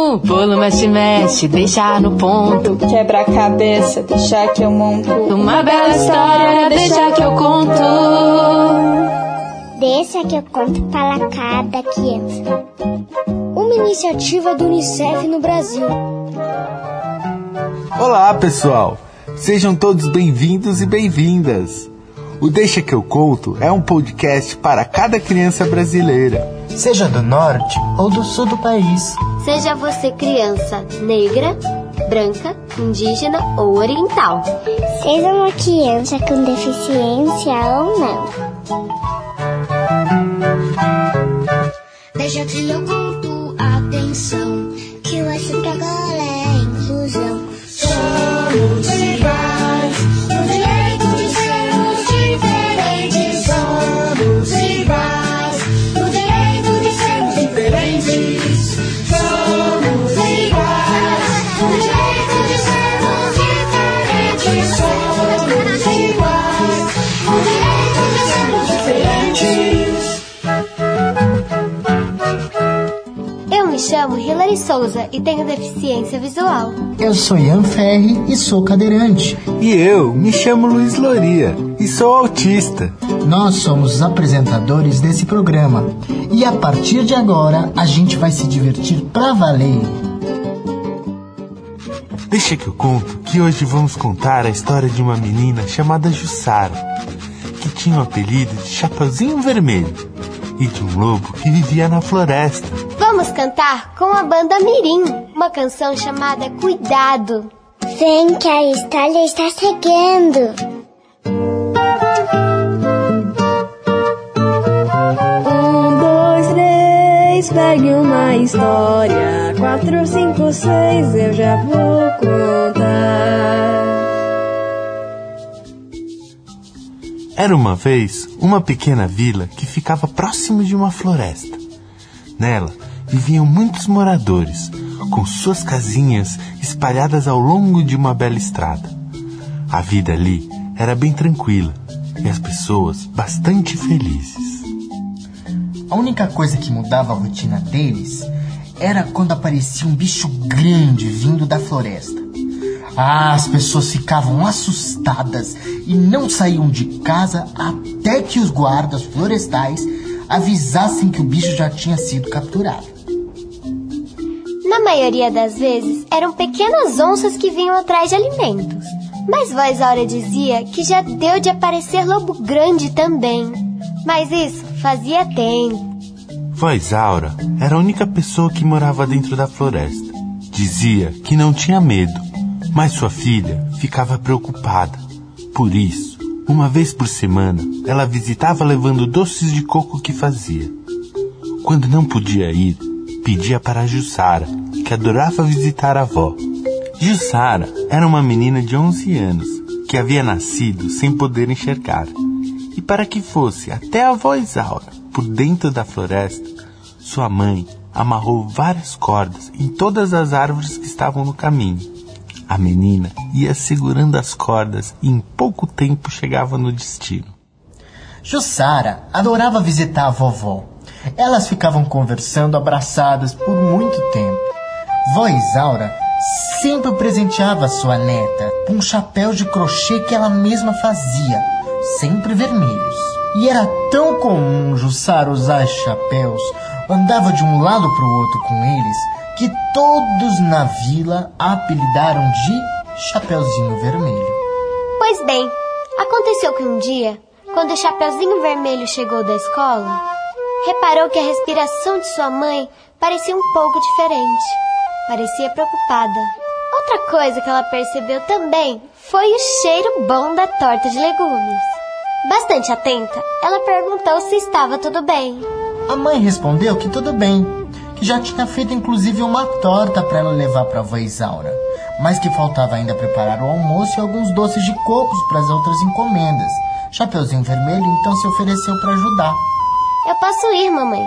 O bolo mexe, mexe, deixa no ponto. Quebra a cabeça, deixa que eu monto. Uma bela história, deixa que eu conto. Deixa que eu conto para cada criança. Uma iniciativa do Unicef no Brasil. Olá, pessoal! Sejam todos bem-vindos e bem-vindas. O Deixa que eu conto é um podcast para cada criança brasileira. Seja do norte ou do sul do país. Seja você criança negra, branca, indígena ou oriental. Seja uma criança com deficiência ou não. Deixa que eu conto, atenção. Que o assunto agora é inclusão. Somos iguais, Souza e tenho deficiência visual. Eu sou Ian Ferri e sou cadeirante. E eu me chamo Luiz Loria e sou autista. Nós somos os apresentadores desse programa. E a partir de agora, a gente vai se divertir pra valer. Deixa que eu conto que hoje vamos contar a história de uma menina chamada Jussara, que tinha o apelido de Chapeuzinho Vermelho, e de um lobo que vivia na floresta. Vamos cantar com a banda Mirim, uma canção chamada Cuidado. Vem que a história está chegando. Um, dois, três, pegue uma história. Quatro, cinco, seis, eu já vou contar. Era uma vez uma pequena vila que ficava próximo de uma floresta. Nela viviam muitos moradores, com suas casinhas espalhadas ao longo de uma bela estrada. A vida ali era bem tranquila e as pessoas bastante felizes. A única coisa que mudava a rotina deles era quando aparecia um bicho grande vindo da floresta. Ah, as pessoas ficavam assustadas e não saíam de casa até que os guardas florestais avisassem que o bicho já tinha sido capturado. Na maioria das vezes, eram pequenas onças que vinham atrás de alimentos. Mas Voz Áurea dizia que já deu de aparecer lobo grande também. Mas isso fazia tempo. Voz Aura era a única pessoa que morava dentro da floresta. Dizia que não tinha medo, mas sua filha ficava preocupada. Por isso, uma vez por semana, ela visitava levando doces de coco que fazia. Quando não podia ir, pedia para Jussara, que adorava visitar a avó. Jussara era uma menina de 11 anos, que havia nascido sem poder enxergar. E para que fosse até a avó Isaura, por dentro da floresta, sua mãe amarrou várias cordas em todas as árvores que estavam no caminho. A menina ia segurando as cordas e em pouco tempo chegava no destino. Jussara adorava visitar a vovó. Elas ficavam conversando abraçadas por muito tempo. Vó Isaura sempre presenteava sua neta com chapéus de crochê que ela mesma fazia, sempre vermelhos. E era tão comum Jussara usar esses chapéus, andava de um lado para o outro com eles, que todos na vila a apelidaram de Chapeuzinho Vermelho. Pois bem, aconteceu que um dia, quando o Chapeuzinho Vermelho chegou da escola, reparou que a respiração de sua mãe parecia um pouco diferente. Parecia preocupada. Outra coisa que ela percebeu também foi o cheiro bom da torta de legumes. Bastante atenta, ela perguntou se estava tudo bem. A mãe respondeu que tudo bem, que já tinha feito inclusive uma torta para ela levar para a avó Isaura, mas que faltava ainda preparar o almoço e alguns doces de cocos para as outras encomendas. Chapeuzinho Vermelho então se ofereceu para ajudar. Eu posso ir, mamãe,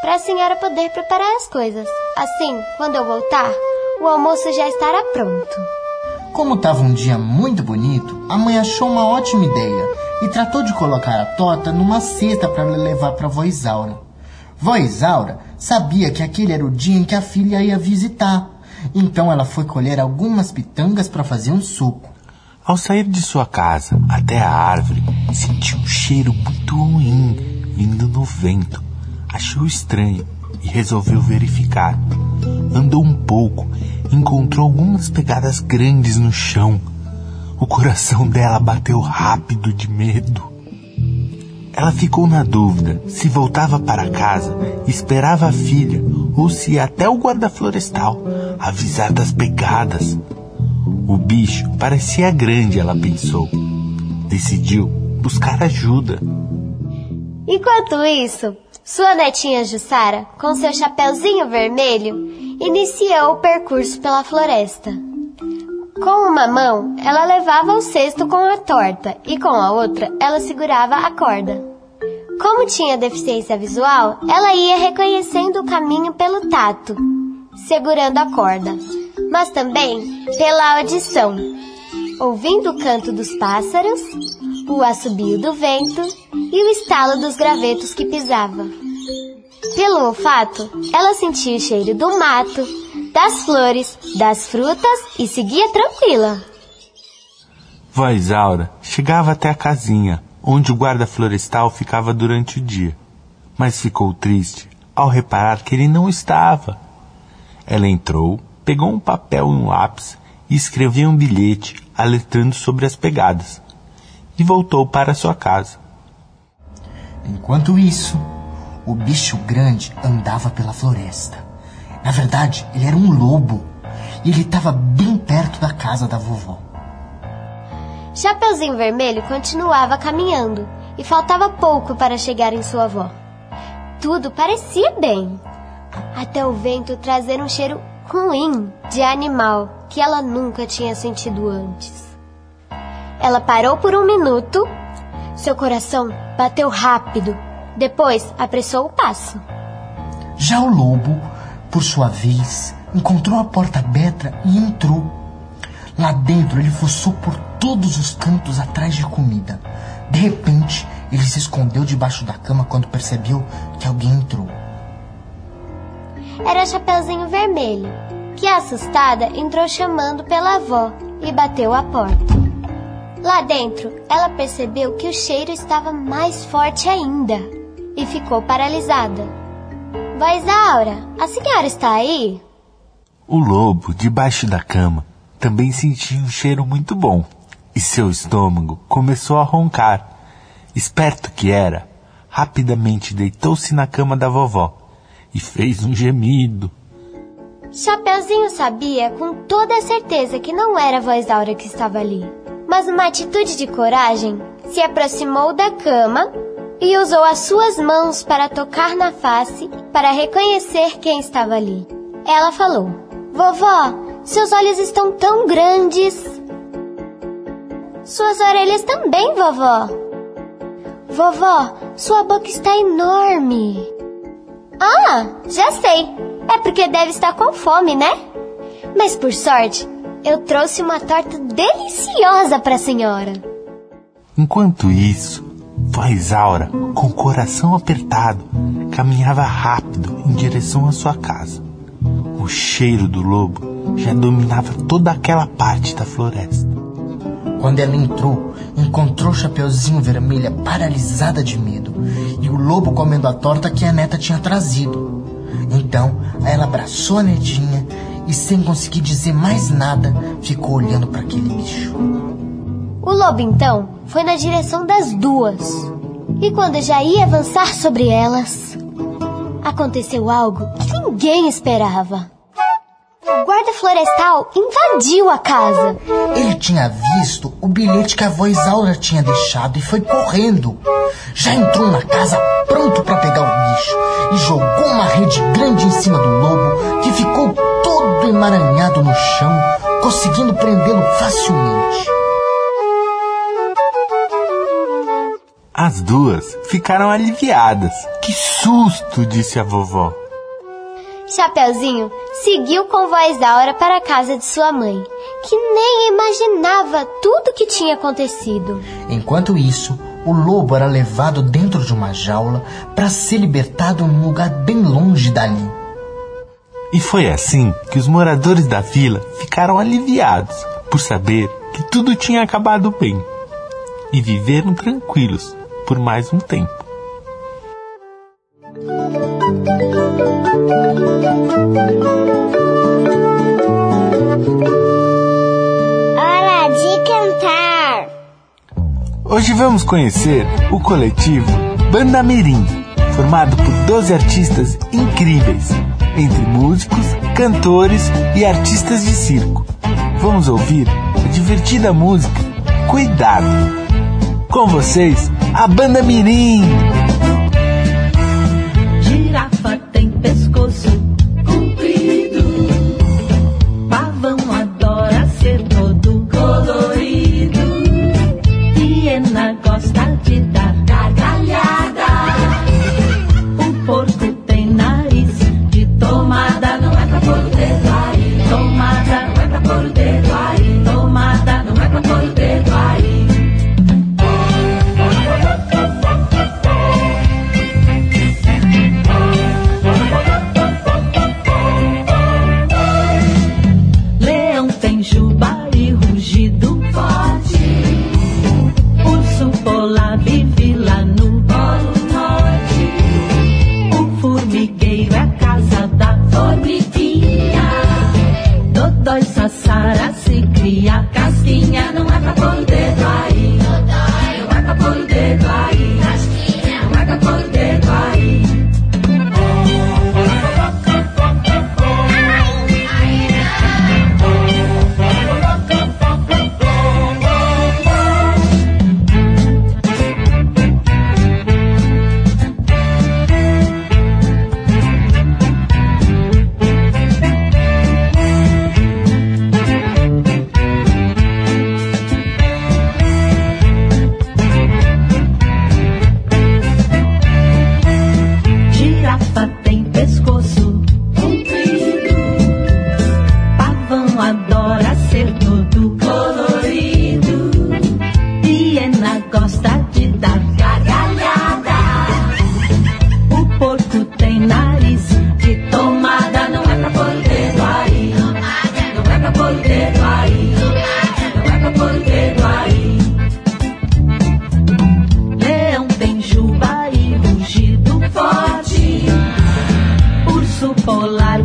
para a senhora poder preparar as coisas. Assim, quando eu voltar, o almoço já estará pronto. Como estava um dia muito bonito, a mãe achou uma ótima ideia e tratou de colocar a torta numa cesta para levar para a vó Isaura. Vó Isaura sabia que aquele era o dia em que a filha ia visitar. Então ela foi colher algumas pitangas para fazer um suco. Ao sair de sua casa até a árvore, sentiu um cheiro muito ruim vindo no vento. Achou estranho e resolveu verificar. Andou um pouco encontrou algumas pegadas grandes no chão. O coração dela bateu rápido de medo. Ela ficou na dúvida se voltava para casa esperava a filha ou se ia até o guarda florestal avisar das pegadas. O bicho parecia grande, ela pensou. Decidiu buscar ajuda. Enquanto isso, sua netinha Jussara, com seu chapeuzinho vermelho, iniciou o percurso pela floresta. Com uma mão, ela levava o cesto com a torta e com a outra, ela segurava a corda. Como tinha deficiência visual, ela ia reconhecendo o caminho pelo tato, segurando a corda, mas também pela audição, ouvindo o canto dos pássaros, o assobio do vento e o estalo dos gravetos que pisava. Pelo olfato, ela sentia o cheiro do mato, das flores, das frutas e seguia tranquila. Vó Isaura chegava até a casinha, onde o guarda florestal ficava durante o dia, mas ficou triste ao reparar que ele não estava. Ela entrou, pegou um papel e um lápis e escreveu um bilhete alertando sobre as pegadas, e voltou para sua casa. Enquanto isso, o bicho grande andava pela floresta. Na verdade, ele era um lobo e ele estava bem perto da casa da vovó. Chapeuzinho Vermelho continuava caminhando e faltava pouco para chegar em sua avó. Tudo parecia bem, até o vento trazer um cheiro ruim de animal que ela nunca tinha sentido antes. Ela parou por um minuto, seu coração bateu rápido, depois apressou o passo. Já o lobo, por sua vez, encontrou a porta aberta e entrou. Lá dentro ele fuçou por todos os cantos atrás de comida. De repente, ele se escondeu debaixo da cama quando percebeu que alguém entrou. Era Chapeuzinho Vermelho, que assustada entrou chamando pela avó e bateu a porta. Lá dentro, ela percebeu que o cheiro estava mais forte ainda e ficou paralisada. Vó Isaura, a senhora está aí? O lobo, debaixo da cama, também sentia um cheiro muito bom e seu estômago começou a roncar. Esperto que era, rapidamente deitou-se na cama da vovó e fez um gemido. Chapeuzinho sabia com toda a certeza que não era a voz Aura que estava ali, mas numa atitude de coragem, se aproximou da cama e usou as suas mãos para tocar na face para reconhecer quem estava ali. Ela falou: Vovó, seus olhos estão tão grandes. Suas orelhas também, vovó. Vovó, sua boca está enorme. Ah, já sei. É porque deve estar com fome, né? Mas por sorte, eu trouxe uma torta deliciosa para a senhora. Enquanto isso, Vó Isaura, com o coração apertado, caminhava rápido em direção à sua casa. O cheiro do lobo já dominava toda aquela parte da floresta. Quando ela entrou, encontrou o Chapeuzinho Vermelha paralisada de medo e o lobo comendo a torta que a neta tinha trazido. Então, ela abraçou a netinha e, sem conseguir dizer mais nada, ficou olhando para aquele bicho. O lobo então foi na direção das duas. E quando já ia avançar sobre elas, aconteceu algo que ninguém esperava. O guarda florestal invadiu a casa. Ele tinha visto o bilhete que a voz Aura tinha deixado e foi correndo. Já entrou na casa pronto para pegar o bicho e jogou uma rede grande em cima do lobo que ficou todo emaranhado no chão, conseguindo prendê-lo facilmente. As duas ficaram aliviadas. Que susto, disse a vovó. Chapeuzinho seguiu com voz Aura para a casa de sua mãe, que nem imaginava tudo o que tinha acontecido. Enquanto isso, o lobo era levado dentro de uma jaula para ser libertado num lugar bem longe dali. E foi assim que os moradores da vila ficaram aliviados por saber que tudo tinha acabado bem e viveram tranquilos por mais um tempo. Hora de cantar. Hoje vamos conhecer o coletivo Banda Mirim, formado por 12 artistas incríveis, entre músicos, cantores e artistas de circo. Vamos ouvir a divertida música Cuidado. Com vocês, a Banda Mirim. people like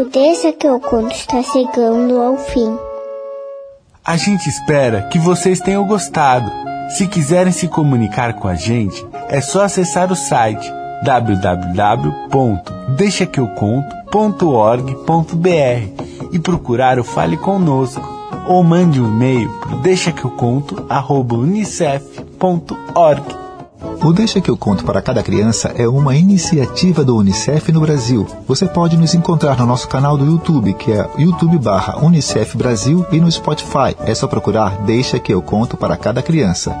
o Deixa que eu conto está chegando ao fim. A gente espera que vocês tenham gostado. Se quiserem se comunicar com a gente, é só acessar o site www.deixaqueuconto.org.br e procurar o Fale Conosco ou mande um e-mail para deixaqueuconto@unicef.org. O Deixa que eu conto para cada criança é uma iniciativa do Unicef no Brasil. Você pode nos encontrar no nosso canal do YouTube, que é YouTube barra Unicef Brasil, e no Spotify. É só procurar Deixa que eu conto para cada criança.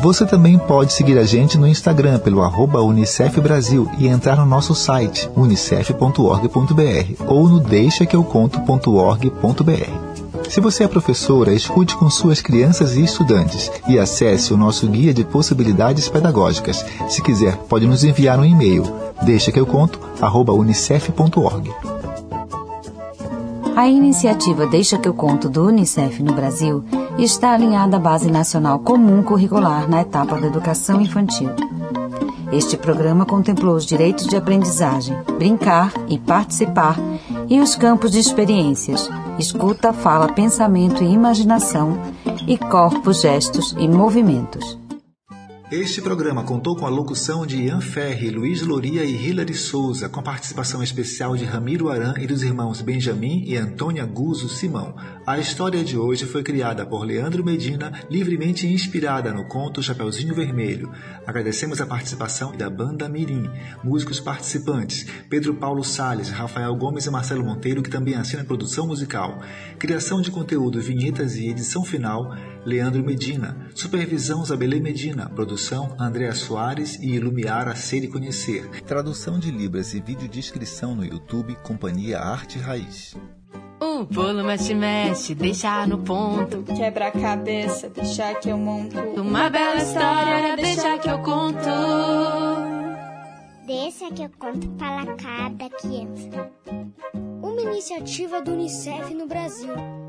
Você também pode seguir a gente no Instagram pelo arroba Unicef Brasil e entrar no nosso site unicef.org.br ou no deixaqueuconto.org.br. Se você é professora, escute com suas crianças e estudantes e acesse o nosso guia de possibilidades pedagógicas. Se quiser, pode nos enviar um e-mail. Deixa que eu conto, arroba unicef.org. A iniciativa Deixa que eu conto do Unicef no Brasil está alinhada à Base Nacional Comum Curricular na etapa da educação infantil. Este programa contemplou os direitos de aprendizagem, brincar e participar e os campos de experiências, escuta, fala, pensamento e imaginação e corpos, gestos e movimentos. Este programa contou com a locução de Ian Ferri, Luiz Loria e Hilary Souza, com a participação especial de Ramiro Aran e dos irmãos Benjamin e Antônia Guzo Simão. A história de hoje foi criada por Leandro Medina, livremente inspirada no conto Chapeuzinho Vermelho. Agradecemos a participação da banda Mirim, músicos participantes Pedro Paulo Sales, Rafael Gomes e Marcelo Monteiro, que também assina a produção musical. Criação de conteúdo, vinhetas e edição final, Leandro Medina. Supervisão Zabelê Medina. Produção Andréa Soares e Ilumiar a Ser e Conhecer. Tradução de Libras e videodescrição no YouTube Companhia Arte Raiz. O bolo mexe, mexe, deixa no ponto. Quebra a cabeça, deixa que eu monto. Uma bela história, deixa que eu conto. Deixa que eu conto para cada criança. Uma iniciativa do Unicef no Brasil